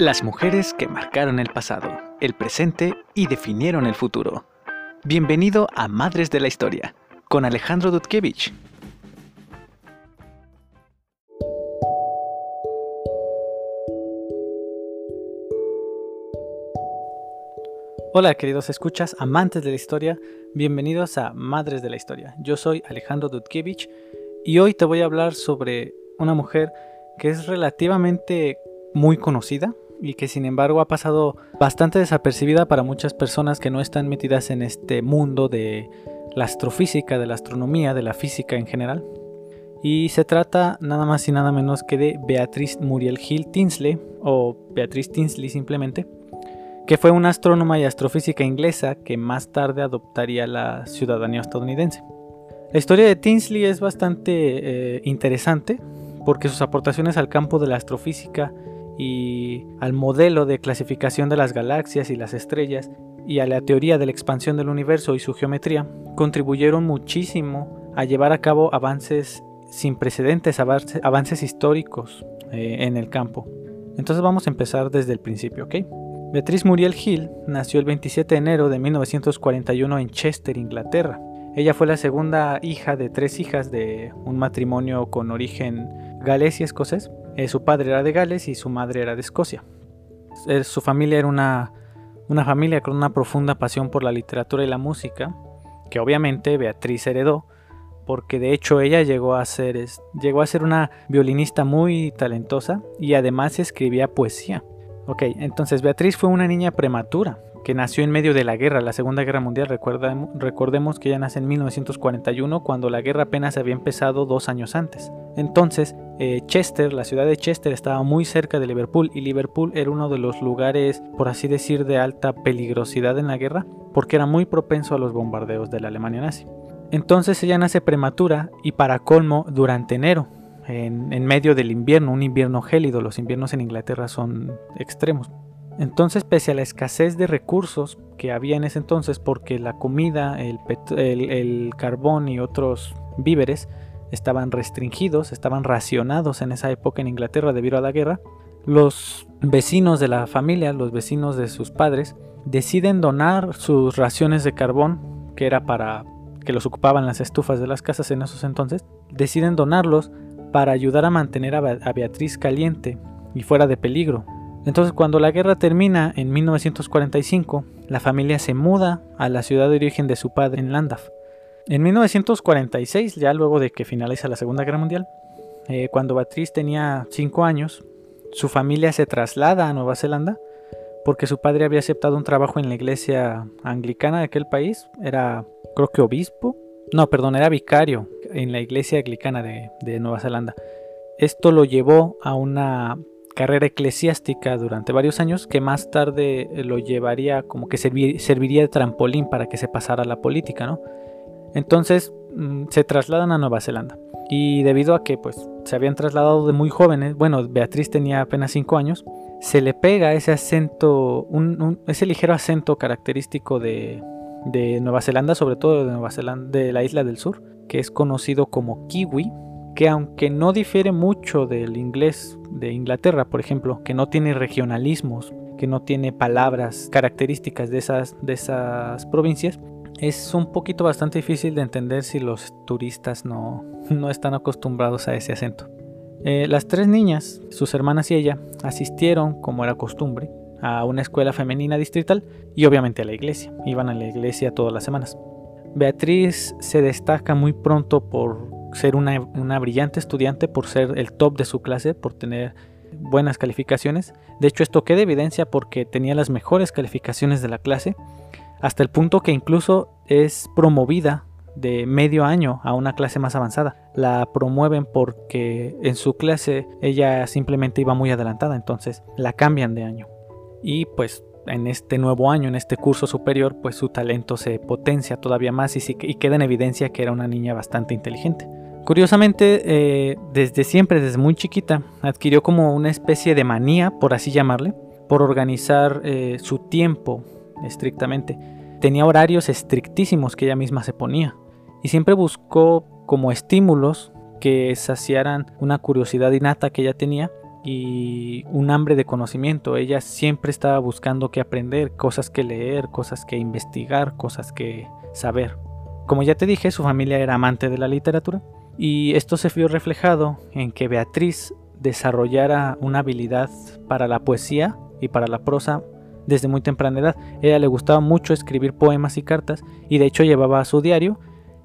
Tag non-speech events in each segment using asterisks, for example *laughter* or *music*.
Las mujeres que marcaron el pasado, el presente y definieron el futuro. Bienvenido a Madres de la Historia, con Alejandro Dudkevich. Hola queridos escuchas, amantes de la historia, bienvenidos a Madres de la Historia. Yo soy Alejandro Dudkevich y hoy te voy a hablar sobre una mujer que es relativamente muy conocida, y que sin embargo ha pasado bastante desapercibida para muchas personas que no están metidas en este mundo de la astrofísica, de la astronomía, de la física en general. Y se trata nada más y nada menos que de Beatriz Muriel Hill Tinsley, o Beatriz Tinsley simplemente, que fue una astrónoma y astrofísica inglesa que más tarde adoptaría la ciudadanía estadounidense. La historia de Tinsley es bastante eh, interesante porque sus aportaciones al campo de la astrofísica y al modelo de clasificación de las galaxias y las estrellas y a la teoría de la expansión del universo y su geometría contribuyeron muchísimo a llevar a cabo avances sin precedentes, avances históricos eh, en el campo. Entonces vamos a empezar desde el principio, ¿ok? Beatriz Muriel Hill nació el 27 de enero de 1941 en Chester, Inglaterra. Ella fue la segunda hija de tres hijas de un matrimonio con origen galés y escocés. Eh, su padre era de Gales y su madre era de Escocia. Eh, su familia era una, una familia con una profunda pasión por la literatura y la música, que obviamente Beatriz heredó, porque de hecho ella llegó a ser, llegó a ser una violinista muy talentosa y además escribía poesía. Ok, entonces Beatriz fue una niña prematura, que nació en medio de la guerra, la Segunda Guerra Mundial. recordemos que ella nace en 1941, cuando la guerra apenas había empezado dos años antes. Entonces, eh, Chester, la ciudad de Chester, estaba muy cerca de Liverpool y Liverpool era uno de los lugares, por así decir, de alta peligrosidad en la guerra, porque era muy propenso a los bombardeos de la Alemania nazi. Entonces ella nace prematura y para colmo durante enero, en, en medio del invierno, un invierno gélido, los inviernos en Inglaterra son extremos. Entonces, pese a la escasez de recursos que había en ese entonces, porque la comida, el, carbón y otros víveres estaban restringidos, estaban racionados en esa época en Inglaterra debido a la guerra, los vecinos de la familia, los vecinos de sus padres, deciden donar sus raciones de carbón, que era para que los ocupaban las estufas de las casas en esos entonces, deciden donarlos para ayudar a mantener a Beatriz caliente y fuera de peligro, entonces cuando la guerra termina en 1945, la familia se muda a la ciudad de origen de su padre en Landaf. En 1946, ya luego de que finaliza la Segunda Guerra Mundial, eh, cuando Beatriz tenía 5 años, su familia se traslada a Nueva Zelanda porque su padre había aceptado un trabajo en la iglesia anglicana de aquel país, era creo que obispo, no, perdón, era vicario en la iglesia anglicana de, de Nueva Zelanda. Esto lo llevó a una carrera eclesiástica durante varios años que más tarde eh, lo llevaría como que serviría de trampolín para que se pasara a la política, ¿no? Entonces mm, se trasladan a Nueva Zelanda y debido a que pues se habían trasladado de muy jóvenes, bueno, Beatriz tenía apenas 5 años, se le pega ese acento, ese ligero acento característico de, de Nueva Zelanda, sobre todo de Nueva Zelanda, de la isla del sur, que es conocido como kiwi, que aunque no difiere mucho del inglés de Inglaterra, por ejemplo, que no tiene regionalismos, que no tiene palabras características de esas, de esas provincias, es un poquito bastante difícil de entender si los turistas no, no están acostumbrados a ese acento. Eh, las tres niñas, sus hermanas y ella, asistieron, como era costumbre, a una escuela femenina distrital y obviamente a la iglesia. Iban a la iglesia todas las semanas. Beatriz se destaca muy pronto por ser una, brillante estudiante, por ser el top de su clase, por tener buenas calificaciones. De hecho, esto queda evidencia porque tenía las mejores calificaciones de la clase, hasta el punto que incluso es promovida de medio año a una clase más avanzada. La promueven porque en su clase ella simplemente iba muy adelantada, entonces la cambian de año. Y pues en este nuevo año, en este curso superior, pues su talento se potencia todavía más y, queda en evidencia que era una niña bastante inteligente. Curiosamente, eh, desde siempre, desde muy chiquita, adquirió como una especie de manía, por así llamarle, por organizar eh, su tiempo estrictamente. Tenía horarios estrictísimos que ella misma se ponía y siempre buscó como estímulos que saciaran una curiosidad innata que ella tenía y un hambre de conocimiento. Ella siempre estaba buscando qué aprender, cosas que leer, cosas que investigar, cosas que saber. Como ya te dije, su familia era amante de la literatura y esto se vio reflejado en que Beatriz desarrollara una habilidad para la poesía y para la prosa desde muy temprana edad. A ella le gustaba mucho escribir poemas y cartas y de hecho llevaba su diario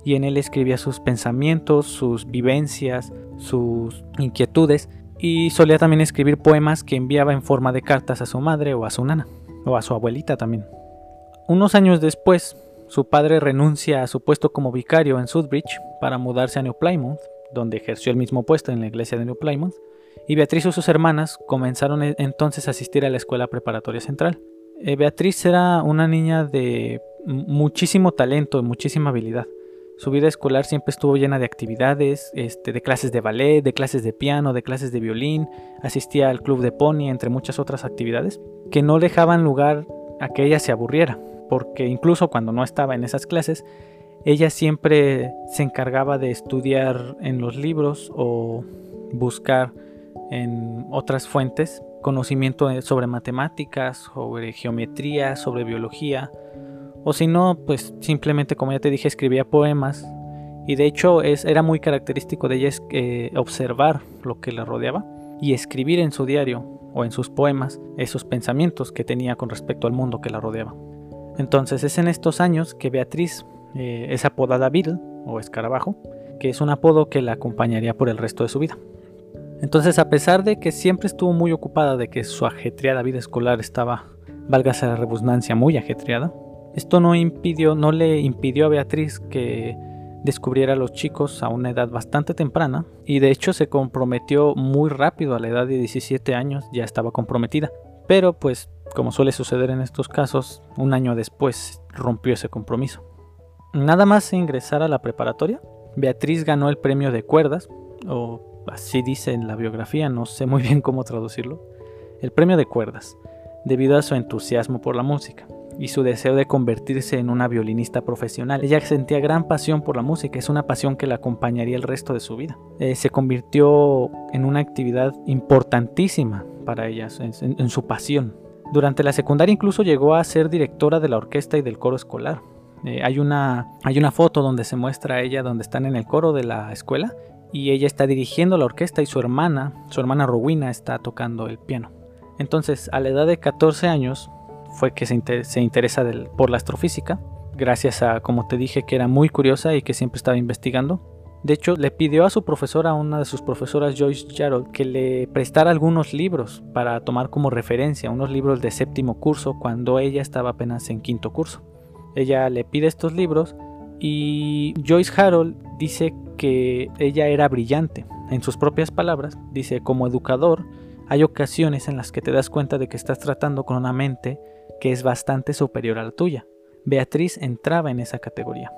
y en él escribía sus pensamientos, sus vivencias, sus inquietudes y solía también escribir poemas que enviaba en forma de cartas a su madre o a su nana o a su abuelita también. Unos años después, su padre renuncia a su puesto como vicario en Sudbridge para mudarse a New Plymouth, donde ejerció el mismo puesto en la iglesia de New Plymouth, y Beatriz y sus hermanas comenzaron e-, entonces a asistir a la escuela preparatoria central. Eh, Beatriz era una niña de muchísimo talento, y muchísima habilidad. Su vida escolar siempre estuvo llena de actividades, este, de clases de ballet, de clases de piano, de clases de violín, asistía al club de pony, entre muchas otras actividades, que no dejaban lugar a que ella se aburriera, porque incluso cuando no estaba en esas clases, ella siempre se encargaba de estudiar en los libros o buscar en otras fuentes conocimiento sobre matemáticas, sobre geometría, sobre biología, o si no, pues simplemente como ya te dije, escribía poemas. Y de hecho es, era muy característico de ella eh, observar lo que la rodeaba y escribir en su diario o en sus poemas esos pensamientos que tenía con respecto al mundo que la rodeaba. Entonces es en estos años que Beatriz eh, es apodada Beetle o escarabajo, que es un apodo que la acompañaría por el resto de su vida. Entonces a pesar de que siempre estuvo muy ocupada de que su ajetreada vida escolar estaba, válgase la rebusnancia, muy ajetreada, esto no impidió, no le impidió a Beatriz que descubriera a los chicos a una edad bastante temprana y de hecho se comprometió muy rápido a la edad de 17 años, ya estaba comprometida. Pero pues como suele suceder en estos casos, un año después rompió ese compromiso. Nada más ingresar a la preparatoria, Beatriz ganó el premio de cuerdas, o así dice en la biografía, no sé muy bien cómo traducirlo, el premio de cuerdas, debido a su entusiasmo por la música y su deseo de convertirse en una violinista profesional. Ella sentía gran pasión por la música, es una pasión que la acompañaría el resto de su vida. Eh, se convirtió en una actividad importantísima para ella, en, su pasión. Durante la secundaria incluso llegó a ser directora de la orquesta y del coro escolar. Eh, hay, una, hay una foto donde se muestra a ella donde están en el coro de la escuela y ella está dirigiendo la orquesta y su hermana, su hermana Rowena, está tocando el piano. Entonces, a la edad de 14 años, fue que se, interesa por la astrofísica, gracias a, como te dije, que era muy curiosa y que siempre estaba investigando. De hecho, le pidió a su profesora, a una de sus profesoras, Joyce Jarrell, que le prestara algunos libros para tomar como referencia, unos libros de séptimo curso, cuando ella estaba apenas en quinto curso. Ella le pide estos libros y Joyce Harold dice que ella era brillante. En sus propias palabras, dice, como educador, hay ocasiones en las que te das cuenta de que estás tratando con una mente que es bastante superior a la tuya. Beatriz entraba en esa categoría.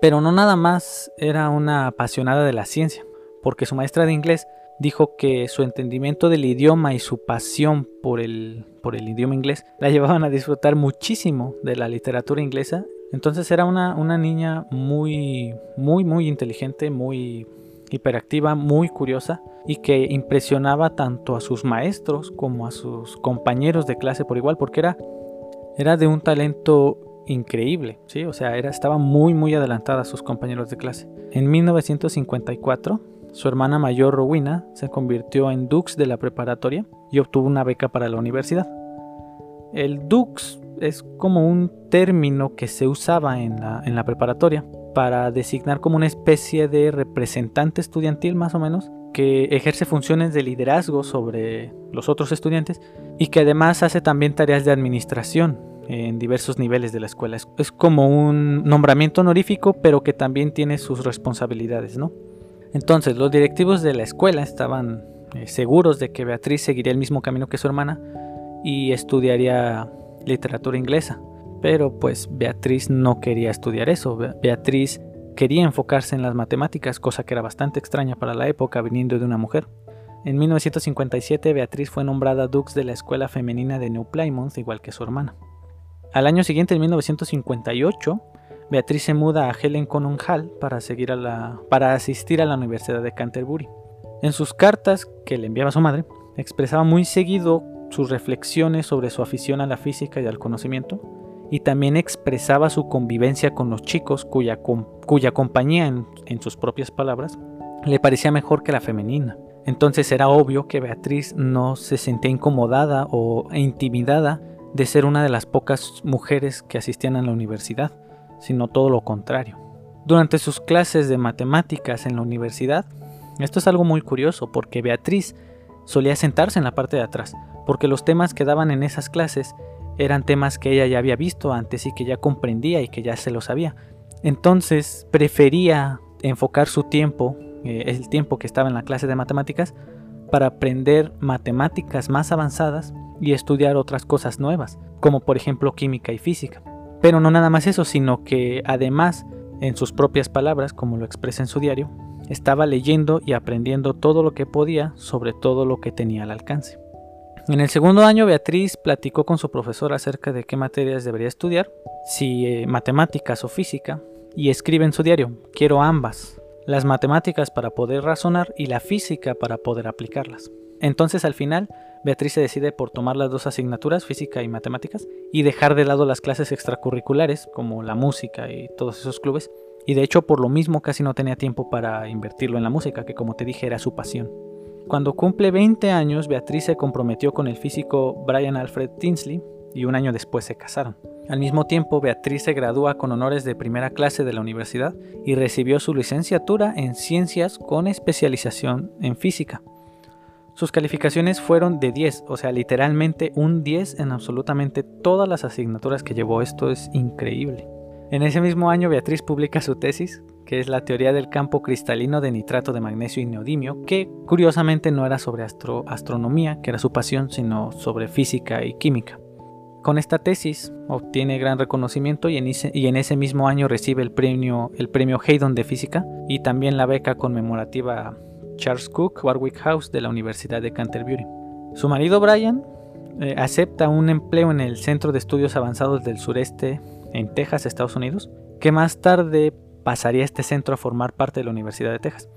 Pero no nada más era una apasionada de la ciencia, porque su maestra de inglés dijo que su entendimiento del idioma y su pasión por el, por el idioma inglés la llevaban a disfrutar muchísimo de la literatura inglesa. Entonces era una, una niña muy, muy, muy inteligente, muy hiperactiva, muy curiosa y que impresionaba tanto a sus maestros como a sus compañeros de clase por igual, porque era era de un talento increíble, ¿sí? O sea, era, estaba muy, muy adelantada a sus compañeros de clase. En 1954, su hermana mayor, Rowena, se convirtió en Dux de la preparatoria y obtuvo una beca para la universidad. El Dux es como un término que se usaba en la, en la preparatoria para designar como una especie de representante estudiantil más o menos que ejerce funciones de liderazgo sobre los otros estudiantes y que además hace también tareas de administración en diversos niveles de la escuela. Es, como un nombramiento honorífico, pero que también tiene sus responsabilidades, ¿no? Entonces, los directivos de la escuela estaban eh, seguros de que Beatriz seguiría el mismo camino que su hermana y estudiaría literatura inglesa. Pero pues Beatriz no quería estudiar eso. Beatriz quería enfocarse en las matemáticas, cosa que era bastante extraña para la época viniendo de una mujer. En 1957 Beatriz fue nombrada Dux de la Escuela Femenina de New Plymouth, igual que su hermana. Al año siguiente, en 1958, Beatriz se muda a Helen Connon Hall para, seguir a la, para asistir a la Universidad de Canterbury. En sus cartas que le enviaba su madre, expresaba muy seguido sus reflexiones sobre su afición a la física y al conocimiento, y también expresaba su convivencia con los chicos cuya, cuya compañía, en sus propias palabras, le parecía mejor que la femenina. Entonces era obvio que Beatriz no se sentía incomodada o intimidada de ser una de las pocas mujeres que asistían a la universidad, sino todo lo contrario. Durante sus clases de matemáticas en la universidad, esto es algo muy curioso porque Beatriz solía sentarse en la parte de atrás, porque los temas que daban en esas clases eran temas que ella ya había visto antes y que ya comprendía y que ya se lo sabía. Entonces prefería enfocar su tiempo, eh, el tiempo que estaba en la clase de matemáticas, para aprender matemáticas más avanzadas y estudiar otras cosas nuevas, como por ejemplo química y física. Pero no nada más eso, sino que además, en sus propias palabras, como lo expresa en su diario, estaba leyendo y aprendiendo todo lo que podía sobre todo lo que tenía al alcance. En el segundo año, Beatriz platicó con su profesor acerca de qué materias debería estudiar, si eh, matemáticas o física, y escribe en su diario, quiero ambas, las matemáticas para poder razonar y la física para poder aplicarlas. Entonces al final, Beatriz se decide por tomar las dos asignaturas, física y matemáticas, y dejar de lado las clases extracurriculares, como la música y todos esos clubes, y de hecho por lo mismo casi no tenía tiempo para invertirlo en la música, que como te dije era su pasión. Cuando cumple 20 años, Beatriz se comprometió con el físico Brian Alfred Tinsley y un año después se casaron. Al mismo tiempo, Beatriz se gradúa con honores de primera clase de la universidad y recibió su licenciatura en ciencias con especialización en física. Sus calificaciones fueron de 10, o sea, literalmente un 10 en absolutamente todas las asignaturas que llevó. Esto es increíble. En ese mismo año, Beatriz publica su tesis, que es la teoría del campo cristalino de nitrato de magnesio y neodimio, que curiosamente no era sobre astronomía, que era su pasión, sino sobre física y química. Con esta tesis obtiene gran reconocimiento y en, ese, mismo año recibe el premio, el premio Haydon de Física y también la beca conmemorativa Charles Cook Warwick House de la Universidad de Canterbury. Su marido Brian eh, acepta un empleo en el Centro de Estudios Avanzados del Sureste en Texas, Estados Unidos, que más tarde pasaría este centro a formar parte de la Universidad de Texas.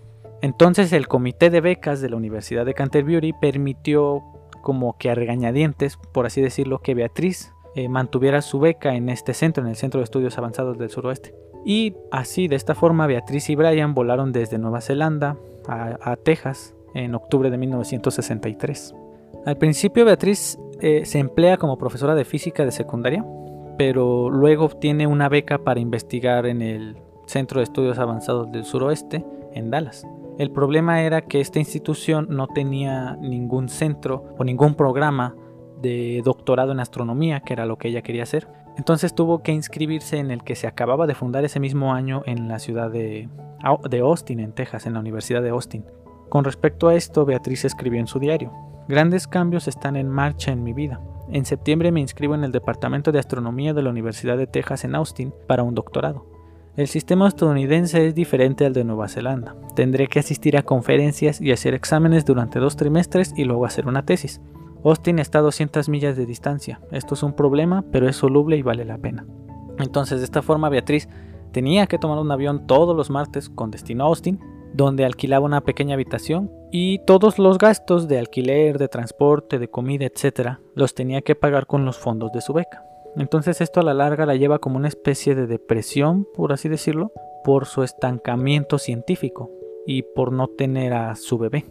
Entonces el comité de becas de la Universidad de Canterbury permitió como que a regañadientes, por así decirlo, que Beatriz eh, mantuviera su beca en este centro, en el Centro de Estudios Avanzados del Suroeste. Y así, de esta forma, Beatriz y Brian volaron desde Nueva Zelanda a, Texas en octubre de 1963. Al principio Beatriz eh, se emplea como profesora de física de secundaria, pero luego obtiene una beca para investigar en el Centro de Estudios Avanzados del Suroeste en Dallas. El problema era que esta institución no tenía ningún centro o ningún programa de doctorado en astronomía, que era lo que ella quería hacer. Entonces tuvo que inscribirse en el que se acababa de fundar ese mismo año en la ciudad de, Austin, en Texas, en la Universidad de Austin. Con respecto a esto, Beatriz escribió en su diario, Grandes cambios están en marcha en mi vida. En septiembre me inscribo en el Departamento de Astronomía de la Universidad de Texas en Austin para un doctorado. El sistema estadounidense es diferente al de Nueva Zelanda. Tendré que asistir a conferencias y hacer exámenes durante dos trimestres y luego hacer una tesis. Austin está a 200 millas de distancia. Esto es un problema, pero es soluble y vale la pena. Entonces, de esta forma, Beatriz tenía que tomar un avión todos los martes con destino a Austin, donde alquilaba una pequeña habitación y todos los gastos de alquiler, de transporte, de comida, etc., los tenía que pagar con los fondos de su beca. Entonces esto a la larga la lleva como una especie de depresión, por así decirlo, por su estancamiento científico y por no tener a su bebé.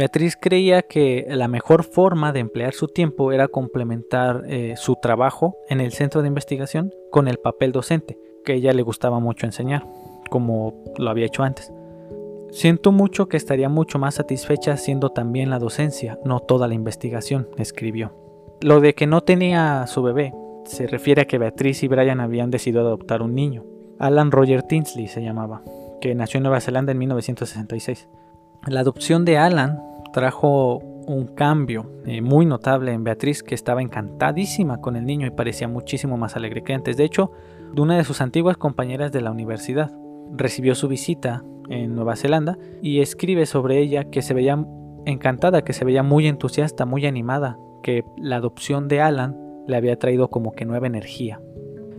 Beatriz creía que la mejor forma de emplear su tiempo era complementar eh, su trabajo en el centro de investigación con el papel docente, que ella le gustaba mucho enseñar, como lo había hecho antes. Siento mucho que estaría mucho más satisfecha haciendo también la docencia, no toda la investigación, escribió. Lo de que no tenía su bebé se refiere a que Beatriz y Brian habían decidido adoptar un niño. Alan Roger Tinsley se llamaba, que nació en Nueva Zelanda en 1966. La adopción de Alan trajo un cambio eh, muy notable en Beatriz, que estaba encantadísima con el niño y parecía muchísimo más alegre que antes. De hecho, de una de sus antiguas compañeras de la universidad recibió su visita en Nueva Zelanda y escribe sobre ella que se veía encantada, que se veía muy entusiasta, muy animada, que la adopción de Alan le había traído como que nueva energía.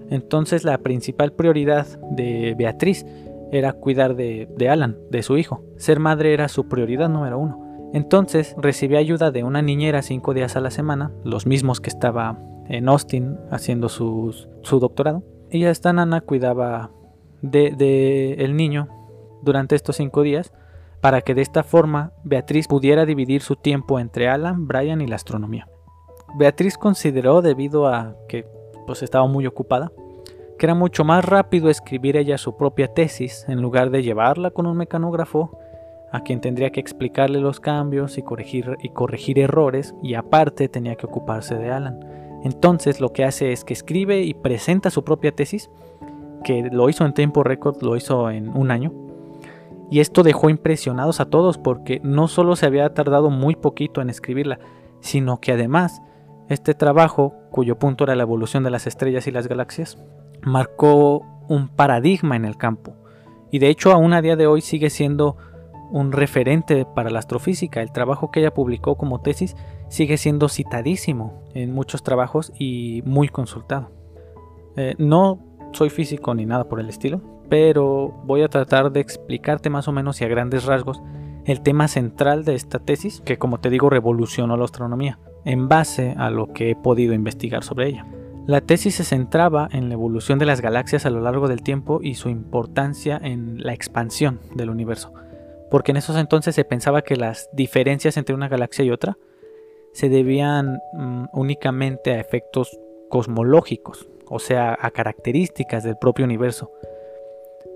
Entonces la principal prioridad de Beatriz era cuidar de, Alan, de su hijo. Ser madre era su prioridad número uno. Entonces recibía ayuda de una niñera cinco días a la semana, los mismos que estaba en Austin haciendo su, doctorado. Y esta nana cuidaba del de, el niño durante estos cinco días para que de esta forma Beatriz pudiera dividir su tiempo entre Alan, Brian y la astronomía. Beatriz consideró, debido a que pues, estaba muy ocupada, que era mucho más rápido escribir ella su propia tesis en lugar de llevarla con un mecanógrafo a quien tendría que explicarle los cambios y corregir, y corregir errores y aparte tenía que ocuparse de Alan. Entonces lo que hace es que escribe y presenta su propia tesis, que lo hizo en tiempo récord, lo hizo en un año. Y esto dejó impresionados a todos porque no solo se había tardado muy poquito en escribirla, sino que además este trabajo, cuyo punto era la evolución de las estrellas y las galaxias, marcó un paradigma en el campo. Y de hecho aún a día de hoy sigue siendo un referente para la astrofísica. El trabajo que ella publicó como tesis sigue siendo citadísimo en muchos trabajos y muy consultado. Eh, no soy físico ni nada por el estilo, pero voy a tratar de explicarte más o menos y a grandes rasgos el tema central de esta tesis, que como te digo revolucionó la astronomía, en base a lo que he podido investigar sobre ella. La tesis se centraba en la evolución de las galaxias a lo largo del tiempo y su importancia en la expansión del universo porque en esos entonces se pensaba que las diferencias entre una galaxia y otra se debían mm, únicamente a efectos cosmológicos, o sea, a características del propio universo.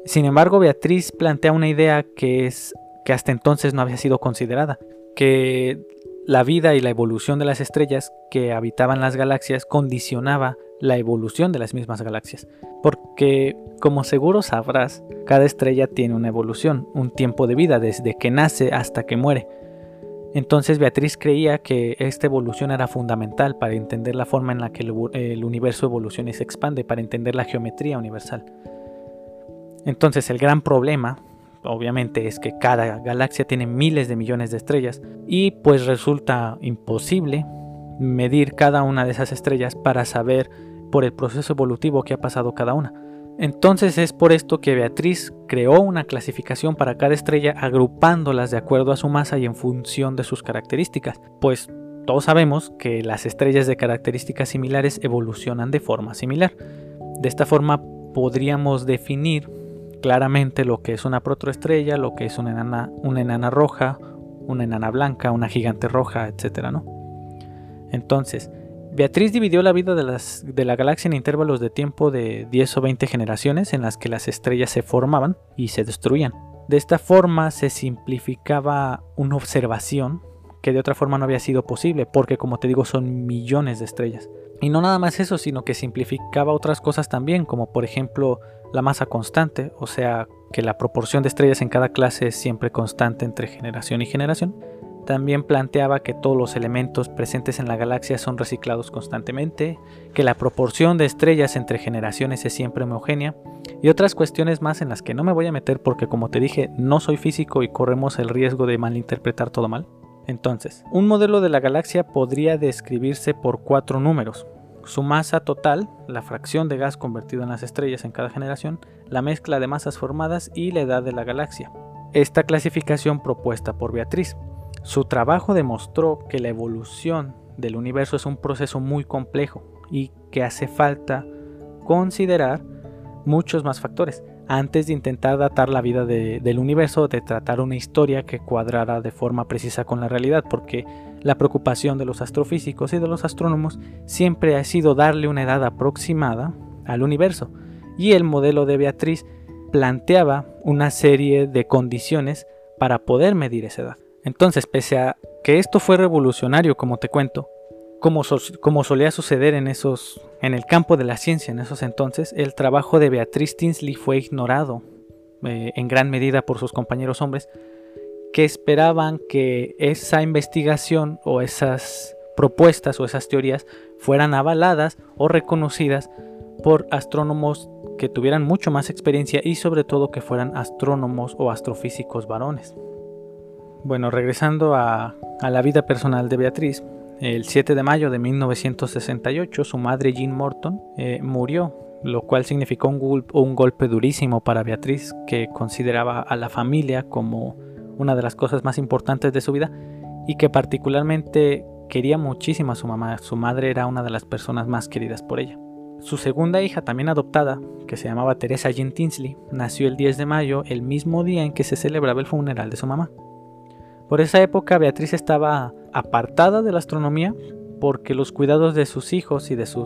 Sin embargo, Beatriz plantea una idea que es que hasta entonces no había sido considerada, que la vida y la evolución de las estrellas que habitaban las galaxias condicionaba la evolución de las mismas galaxias. Porque, como seguro sabrás, cada estrella tiene una evolución, un tiempo de vida desde que nace hasta que muere. Entonces Beatriz creía que esta evolución era fundamental para entender la forma en la que el, universo evoluciona y se expande, para entender la geometría universal. Entonces el gran problema, obviamente, es que cada galaxia tiene miles de millones de estrellas y pues resulta imposible medir cada una de esas estrellas para saber por el proceso evolutivo que ha pasado cada una. Entonces es por esto que Beatriz creó una clasificación para cada estrella agrupándolas de acuerdo a su masa y en función de sus características, pues todos sabemos que las estrellas de características similares evolucionan de forma similar. De esta forma podríamos definir claramente lo que es una protoestrella, lo que es una enana, una enana roja, una enana blanca, una gigante roja, etc. ¿no? Entonces, Beatriz dividió la vida de, las, de, la galaxia en intervalos de tiempo de 10 o 20 generaciones en las que las estrellas se formaban y se destruían. De esta forma se simplificaba una observación que de otra forma no había sido posible, porque como te digo son millones de estrellas. Y no nada más eso, sino que simplificaba otras cosas también, como por ejemplo la masa constante, o sea que la proporción de estrellas en cada clase es siempre constante entre generación y generación también planteaba que todos los elementos presentes en la galaxia son reciclados constantemente, que la proporción de estrellas entre generaciones es siempre homogénea y otras cuestiones más en las que no me voy a meter porque como te dije no soy físico y corremos el riesgo de malinterpretar todo mal. Entonces, un modelo de la galaxia podría describirse por cuatro números. Su masa total, la fracción de gas convertido en las estrellas en cada generación, la mezcla de masas formadas y la edad de la galaxia. Esta clasificación propuesta por Beatriz su trabajo demostró que la evolución del universo es un proceso muy complejo y que hace falta considerar muchos más factores antes de intentar datar la vida del universo, de tratar una historia que cuadrara de forma precisa con la realidad, porque la preocupación de los astrofísicos y de los astrónomos siempre ha sido darle una edad aproximada al universo, y el modelo de Beatriz planteaba una serie de condiciones para poder medir esa edad. Entonces, pese a que esto fue revolucionario, como te cuento, como, solía suceder en, esos, en el campo de la ciencia en esos entonces, el trabajo de Beatriz Tinsley fue ignorado eh, en gran medida por sus compañeros hombres, que esperaban que esa investigación o esas propuestas o esas teorías fueran avaladas o reconocidas por astrónomos que tuvieran mucho más experiencia y sobre todo que fueran astrónomos o astrofísicos varones. Bueno, regresando a, la vida personal de Beatriz, el 7 de mayo de 1968 su madre Jean Morton eh, murió, lo cual significó un, un golpe durísimo para Beatriz, que consideraba a la familia como una de las cosas más importantes de su vida y que particularmente quería muchísimo a su mamá. Su madre era una de las personas más queridas por ella. Su segunda hija, también adoptada, que se llamaba Teresa Jean Tinsley, nació el 10 de mayo, el mismo día en que se celebraba el funeral de su mamá. Por esa época Beatriz estaba apartada de la astronomía porque los cuidados de sus hijos y, de su,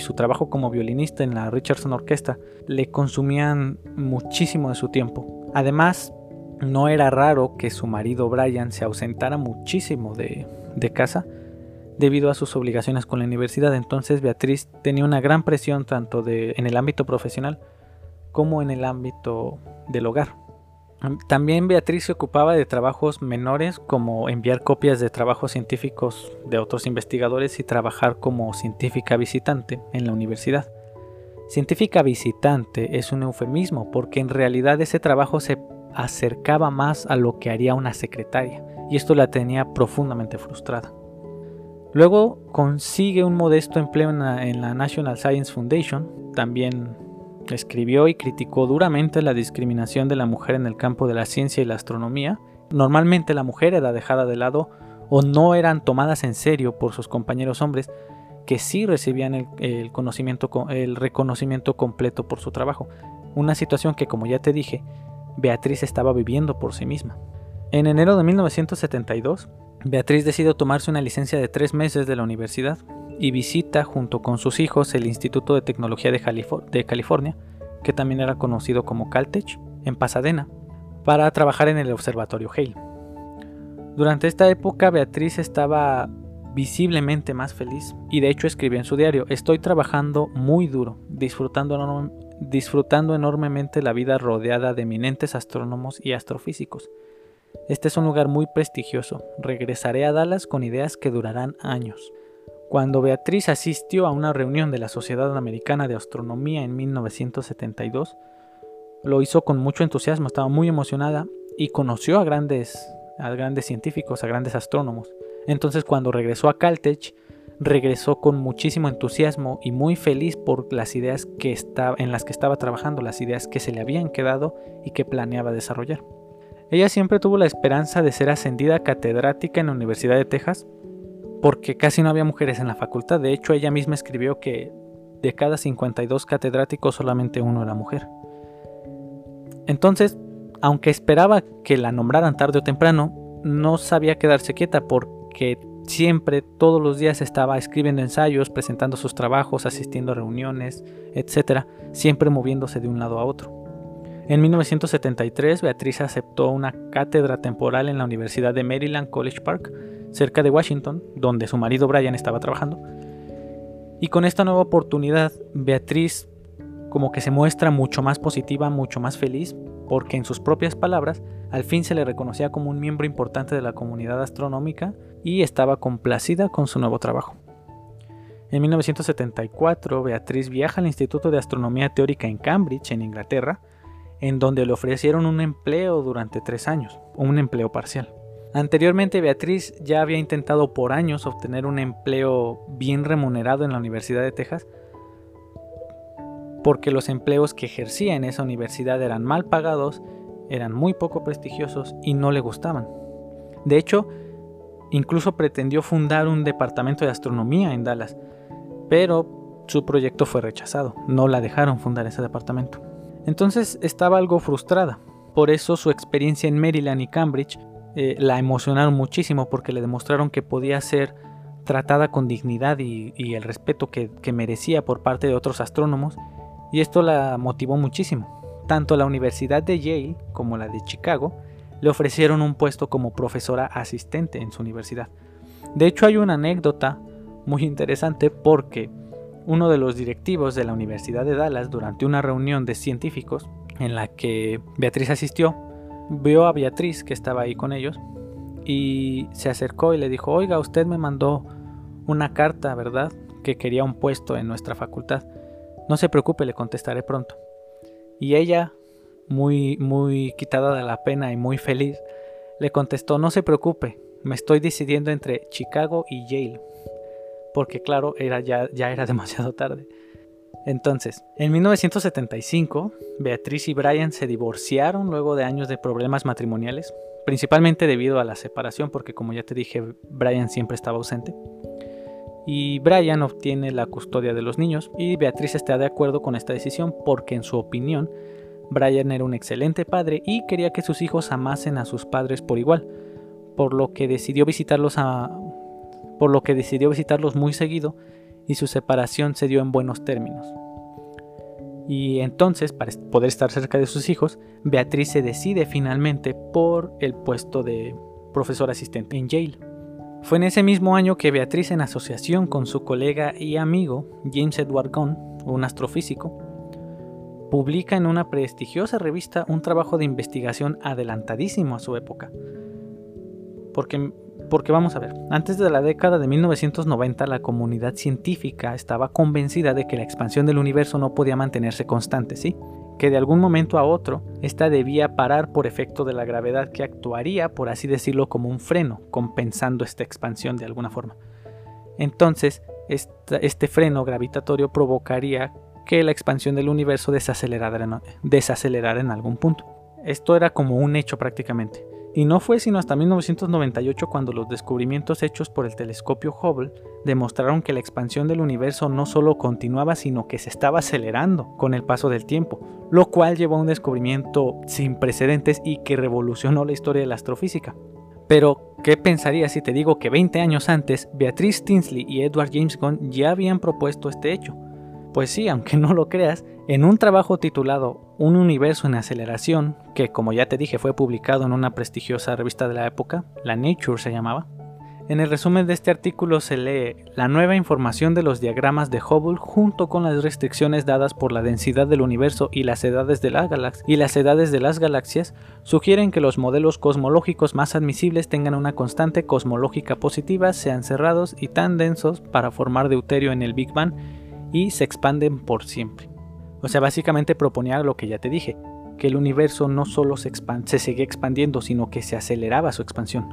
su trabajo como violinista en la Richardson Orquesta le consumían muchísimo de su tiempo. Además, no era raro que su marido Brian se ausentara muchísimo de, de casa debido a sus obligaciones con la universidad. Entonces Beatriz tenía una gran presión tanto de, en el ámbito profesional como en el ámbito del hogar. También Beatriz se ocupaba de trabajos menores como enviar copias de trabajos científicos de otros investigadores y trabajar como científica visitante en la universidad. Científica visitante es un eufemismo porque en realidad ese trabajo se acercaba más a lo que haría una secretaria y esto la tenía profundamente frustrada. Luego consigue un modesto empleo en la, National Science Foundation, también escribió y criticó duramente la discriminación de la mujer en el campo de la ciencia y la astronomía. Normalmente la mujer era dejada de lado o no eran tomadas en serio por sus compañeros hombres que sí recibían el, conocimiento, el reconocimiento completo por su trabajo. Una situación que, como ya te dije, Beatriz estaba viviendo por sí misma. En enero de 1972, Beatriz decide tomarse una licencia de tres meses de la universidad y visita junto con sus hijos el Instituto de Tecnología de, California, que también era conocido como Caltech, en Pasadena, para trabajar en el Observatorio Hale. Durante esta época Beatriz estaba visiblemente más feliz y de hecho escribió en su diario, estoy trabajando muy duro, disfrutando, disfrutando enormemente la vida rodeada de eminentes astrónomos y astrofísicos. Este es un lugar muy prestigioso. Regresaré a Dallas con ideas que durarán años. Cuando Beatriz asistió a una reunión de la Sociedad Americana de Astronomía en 1972, lo hizo con mucho entusiasmo, estaba muy emocionada y conoció a grandes, a grandes científicos, a grandes astrónomos. Entonces cuando regresó a Caltech, regresó con muchísimo entusiasmo y muy feliz por las ideas que en las que estaba trabajando, las ideas que se le habían quedado y que planeaba desarrollar. Ella siempre tuvo la esperanza de ser ascendida catedrática en la Universidad de Texas, porque casi no había mujeres en la facultad. De hecho, ella misma escribió que de cada 52 catedráticos solamente uno era mujer. Entonces, aunque esperaba que la nombraran tarde o temprano, no sabía quedarse quieta porque siempre, todos los días estaba escribiendo ensayos, presentando sus trabajos, asistiendo a reuniones, etc., siempre moviéndose de un lado a otro. En 1973, Beatriz aceptó una cátedra temporal en la Universidad de Maryland College Park, cerca de Washington, donde su marido Brian estaba trabajando. Y con esta nueva oportunidad, Beatriz como que se muestra mucho más positiva, mucho más feliz, porque en sus propias palabras, al fin se le reconocía como un miembro importante de la comunidad astronómica y estaba complacida con su nuevo trabajo. En 1974, Beatriz viaja al Instituto de Astronomía Teórica en Cambridge, en Inglaterra, en donde le ofrecieron un empleo durante tres años, un empleo parcial. Anteriormente Beatriz ya había intentado por años obtener un empleo bien remunerado en la Universidad de Texas, porque los empleos que ejercía en esa universidad eran mal pagados, eran muy poco prestigiosos y no le gustaban. De hecho, incluso pretendió fundar un departamento de astronomía en Dallas, pero su proyecto fue rechazado, no la dejaron fundar ese departamento. Entonces estaba algo frustrada. Por eso su experiencia en Maryland y Cambridge eh, la emocionaron muchísimo porque le demostraron que podía ser tratada con dignidad y, el respeto que, que, merecía por parte de otros astrónomos y esto la motivó muchísimo. Tanto la Universidad de Yale como la de Chicago le ofrecieron un puesto como profesora asistente en su universidad. De hecho hay una anécdota muy interesante porque uno de los directivos de la Universidad de Dallas durante una reunión de científicos en la que Beatriz asistió, vio a Beatriz que estaba ahí con ellos y se acercó y le dijo, oiga, usted me mandó una carta, ¿verdad? Que quería un puesto en nuestra facultad. No se preocupe, le contestaré pronto. Y ella, muy, muy quitada de la pena y muy feliz, le contestó, no se preocupe, me estoy decidiendo entre Chicago y Yale porque claro, era ya, ya era *laughs* demasiado tarde. Entonces, en 1975, Beatriz y Brian se divorciaron luego de años de problemas matrimoniales, principalmente debido a la separación, porque como ya te dije, Brian siempre estaba ausente. Y Brian obtiene la custodia de los niños y Beatriz está de acuerdo con esta decisión porque en su opinión, Brian era un excelente padre y quería que sus hijos amasen a sus padres por igual, por lo que decidió visitarlos a por lo que decidió visitarlos muy seguido y su separación se dio en buenos términos. Y entonces, para poder estar cerca de sus hijos, Beatriz se decide finalmente por el puesto de profesor asistente en Yale. Fue en ese mismo año que Beatriz, en asociación con su colega y amigo James Edward Gunn, un astrofísico, publica en una prestigiosa revista un trabajo de investigación adelantadísimo a su época. Porque porque vamos a ver, antes de la década de 1990 la comunidad científica estaba convencida de que la expansión del universo no podía mantenerse constante, ¿sí? Que de algún momento a otro, esta debía parar por efecto de la gravedad que actuaría, por así decirlo, como un freno, compensando esta expansión de alguna forma. Entonces, este freno gravitatorio provocaría que la expansión del universo desacelerara, desacelerara en algún punto. Esto era como un hecho prácticamente. Y no fue sino hasta 1998 cuando los descubrimientos hechos por el telescopio Hubble demostraron que la expansión del universo no solo continuaba, sino que se estaba acelerando con el paso del tiempo, lo cual llevó a un descubrimiento sin precedentes y que revolucionó la historia de la astrofísica. Pero, ¿qué pensarías si te digo que 20 años antes, Beatrice Tinsley y Edward James Gunn ya habían propuesto este hecho? Pues sí, aunque no lo creas, en un trabajo titulado Un universo en aceleración, que como ya te dije fue publicado en una prestigiosa revista de la época, la Nature se llamaba, en el resumen de este artículo se lee la nueva información de los diagramas de Hubble junto con las restricciones dadas por la densidad del universo y las edades de las, las galaxias sugieren que los modelos cosmológicos más admisibles tengan una constante cosmológica positiva, sean cerrados y tan densos para formar deuterio en el Big Bang y se expanden por siempre. O sea, básicamente proponía lo que ya te dije, que el universo no solo se, se seguía expandiendo, sino que se aceleraba su expansión.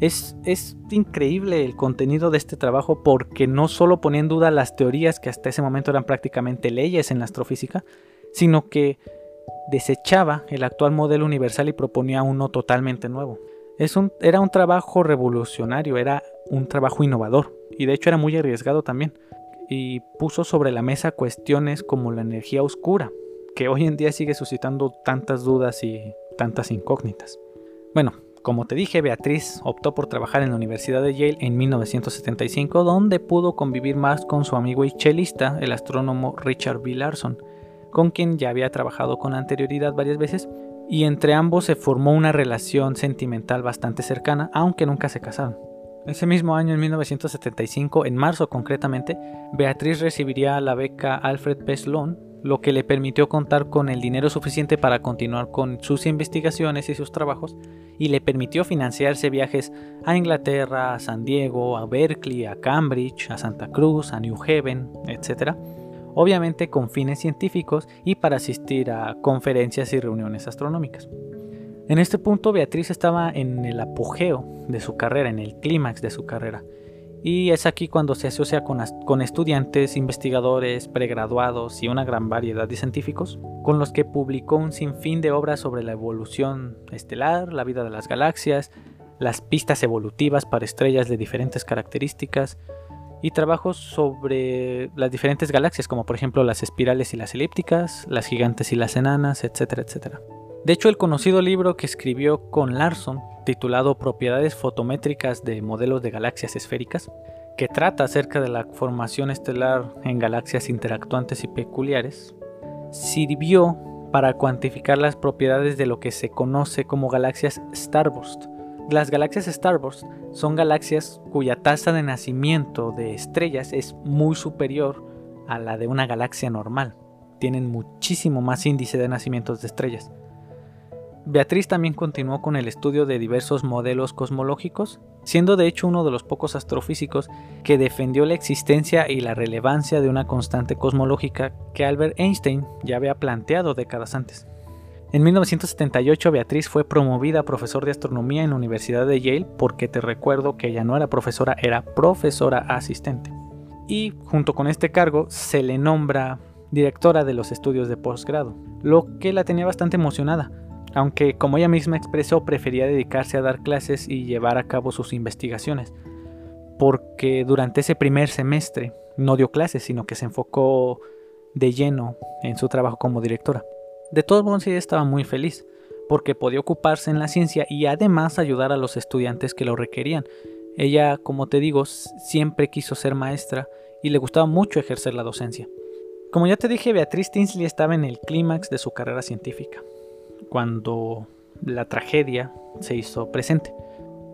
Es, es, increíble el contenido de este trabajo porque no solo ponía en duda las teorías que hasta ese momento eran prácticamente leyes en la astrofísica, sino que desechaba el actual modelo universal y proponía uno totalmente nuevo. Es un, era un trabajo revolucionario, era un trabajo innovador y de hecho era muy arriesgado también y puso sobre la mesa cuestiones como la energía oscura, que hoy en día sigue suscitando tantas dudas y tantas incógnitas. Bueno, como te dije, Beatriz optó por trabajar en la Universidad de Yale en 1975, donde pudo convivir más con su amigo y chelista, el astrónomo Richard B. Larson, con quien ya había trabajado con anterioridad varias veces, y entre ambos se formó una relación sentimental bastante cercana, aunque nunca se casaron. Ese mismo año, en 1975, en marzo concretamente, Beatriz recibiría la beca Alfred P. Sloan, lo que le permitió contar con el dinero suficiente para continuar con sus investigaciones y sus trabajos, y le permitió financiarse viajes a Inglaterra, a San Diego, a Berkeley, a Cambridge, a Santa Cruz, a New Haven, etc. Obviamente con fines científicos y para asistir a conferencias y reuniones astronómicas. En este punto Beatriz estaba en el apogeo de su carrera, en el clímax de su carrera. Y es aquí cuando se asocia con, estudiantes, investigadores, pregraduados y una gran variedad de científicos, con los que publicó un sinfín de obras sobre la evolución estelar, la vida de las galaxias, las pistas evolutivas para estrellas de diferentes características, y trabajos sobre las diferentes galaxias, como por ejemplo las espirales y las elípticas, las gigantes y las enanas, etcétera, etcétera. De hecho, el conocido libro que escribió con Larson, titulado Propiedades fotométricas de modelos de galaxias esféricas, que trata acerca de la formación estelar en galaxias interactuantes y peculiares, sirvió para cuantificar las propiedades de lo que se conoce como galaxias starburst. Las galaxias starburst son galaxias cuya tasa de nacimiento de estrellas es muy superior a la de una galaxia normal. Tienen muchísimo más índice de nacimientos de estrellas. Beatriz también continuó con el estudio de diversos modelos cosmológicos, siendo de hecho uno de los pocos astrofísicos que defendió la existencia y la relevancia de una constante cosmológica que Albert Einstein ya había planteado décadas antes. En 1978 Beatriz fue promovida a profesor de astronomía en la Universidad de Yale porque te recuerdo que ella no era profesora, era profesora asistente. Y junto con este cargo se le nombra directora de los estudios de posgrado, lo que la tenía bastante emocionada, aunque como ella misma expresó prefería dedicarse a dar clases y llevar a cabo sus investigaciones, porque durante ese primer semestre no dio clases, sino que se enfocó de lleno en su trabajo como directora. De todos modos, ella estaba muy feliz, porque podía ocuparse en la ciencia y además ayudar a los estudiantes que lo requerían. Ella, como te digo, siempre quiso ser maestra y le gustaba mucho ejercer la docencia. Como ya te dije, Beatriz Tinsley estaba en el clímax de su carrera científica, cuando la tragedia se hizo presente.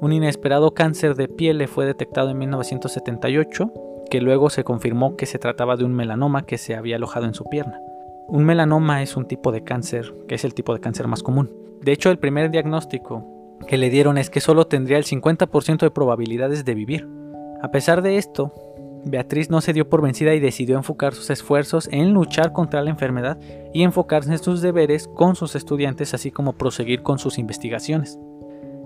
Un inesperado cáncer de piel le fue detectado en 1978, que luego se confirmó que se trataba de un melanoma que se había alojado en su pierna. Un melanoma es un tipo de cáncer que es el tipo de cáncer más común. De hecho, el primer diagnóstico que le dieron es que solo tendría el 50% de probabilidades de vivir. A pesar de esto, Beatriz no se dio por vencida y decidió enfocar sus esfuerzos en luchar contra la enfermedad y enfocarse en sus deberes con sus estudiantes, así como proseguir con sus investigaciones.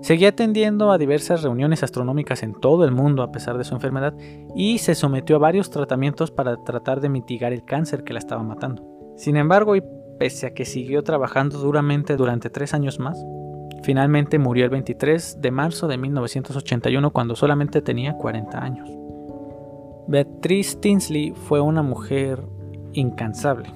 Seguía atendiendo a diversas reuniones astronómicas en todo el mundo a pesar de su enfermedad y se sometió a varios tratamientos para tratar de mitigar el cáncer que la estaba matando. Sin embargo, y pese a que siguió trabajando duramente durante tres años más, finalmente murió el 23 de marzo de 1981 cuando solamente tenía 40 años. Beatriz Tinsley fue una mujer incansable,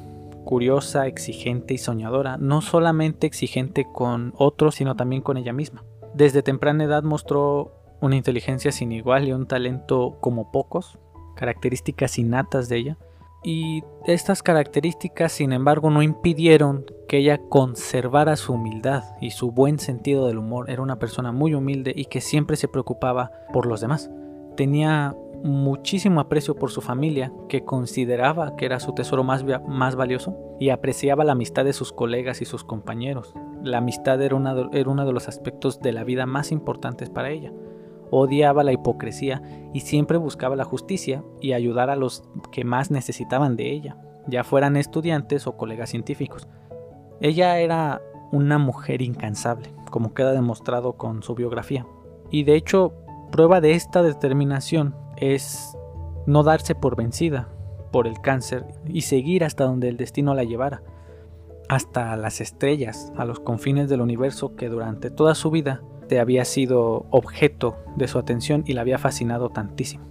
curiosa, exigente y soñadora, no solamente exigente con otros, sino también con ella misma. Desde temprana edad mostró una inteligencia sin igual y un talento como pocos, características innatas de ella. Y estas características, sin embargo, no impidieron que ella conservara su humildad y su buen sentido del humor. Era una persona muy humilde y que siempre se preocupaba por los demás. Tenía muchísimo aprecio por su familia, que consideraba que era su tesoro más, más valioso, y apreciaba la amistad de sus colegas y sus compañeros. La amistad era, era uno de los aspectos de la vida más importantes para ella. Odiaba la hipocresía y siempre buscaba la justicia y ayudar a los que más necesitaban de ella, ya fueran estudiantes o colegas científicos. Ella era una mujer incansable, como queda demostrado con su biografía. Y de hecho, prueba de esta determinación es no darse por vencida por el cáncer y seguir hasta donde el destino la llevara, hasta las estrellas, a los confines del universo que durante toda su vida te había sido objeto de su atención y la había fascinado tantísimo.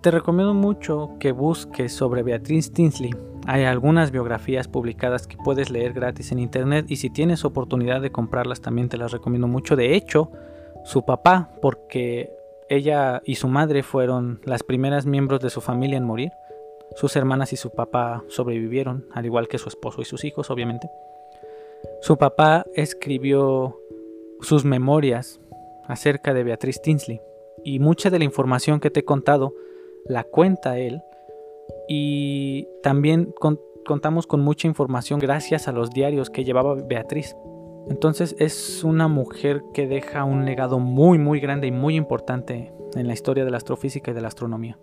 Te recomiendo mucho que busques sobre Beatriz Tinsley. Hay algunas biografías publicadas que puedes leer gratis en internet y si tienes oportunidad de comprarlas también te las recomiendo mucho. De hecho, su papá, porque ella y su madre fueron las primeras miembros de su familia en morir. Sus hermanas y su papá sobrevivieron, al igual que su esposo y sus hijos, obviamente. Su papá escribió sus memorias acerca de Beatriz Tinsley y mucha de la información que te he contado la cuenta él y también contamos con mucha información gracias a los diarios que llevaba Beatriz. Entonces es una mujer que deja un legado muy muy grande y muy importante en la historia de la astrofísica y de la astronomía.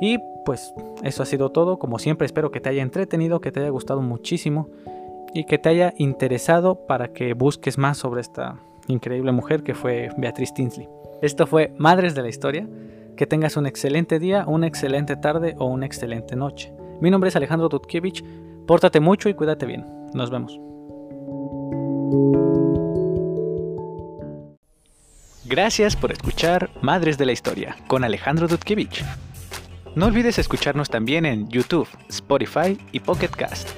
Y pues eso ha sido todo. Como siempre espero que te haya entretenido, que te haya gustado muchísimo y que te haya interesado para que busques más sobre esta increíble mujer que fue Beatriz Tinsley. Esto fue Madres de la Historia. Que tengas un excelente día, una excelente tarde o una excelente noche. Mi nombre es Alejandro Dudkiewicz. Pórtate mucho y cuídate bien. Nos vemos. Gracias por escuchar Madres de la Historia con Alejandro Dudkiewicz. No olvides escucharnos también en YouTube, Spotify y Pocket Cast.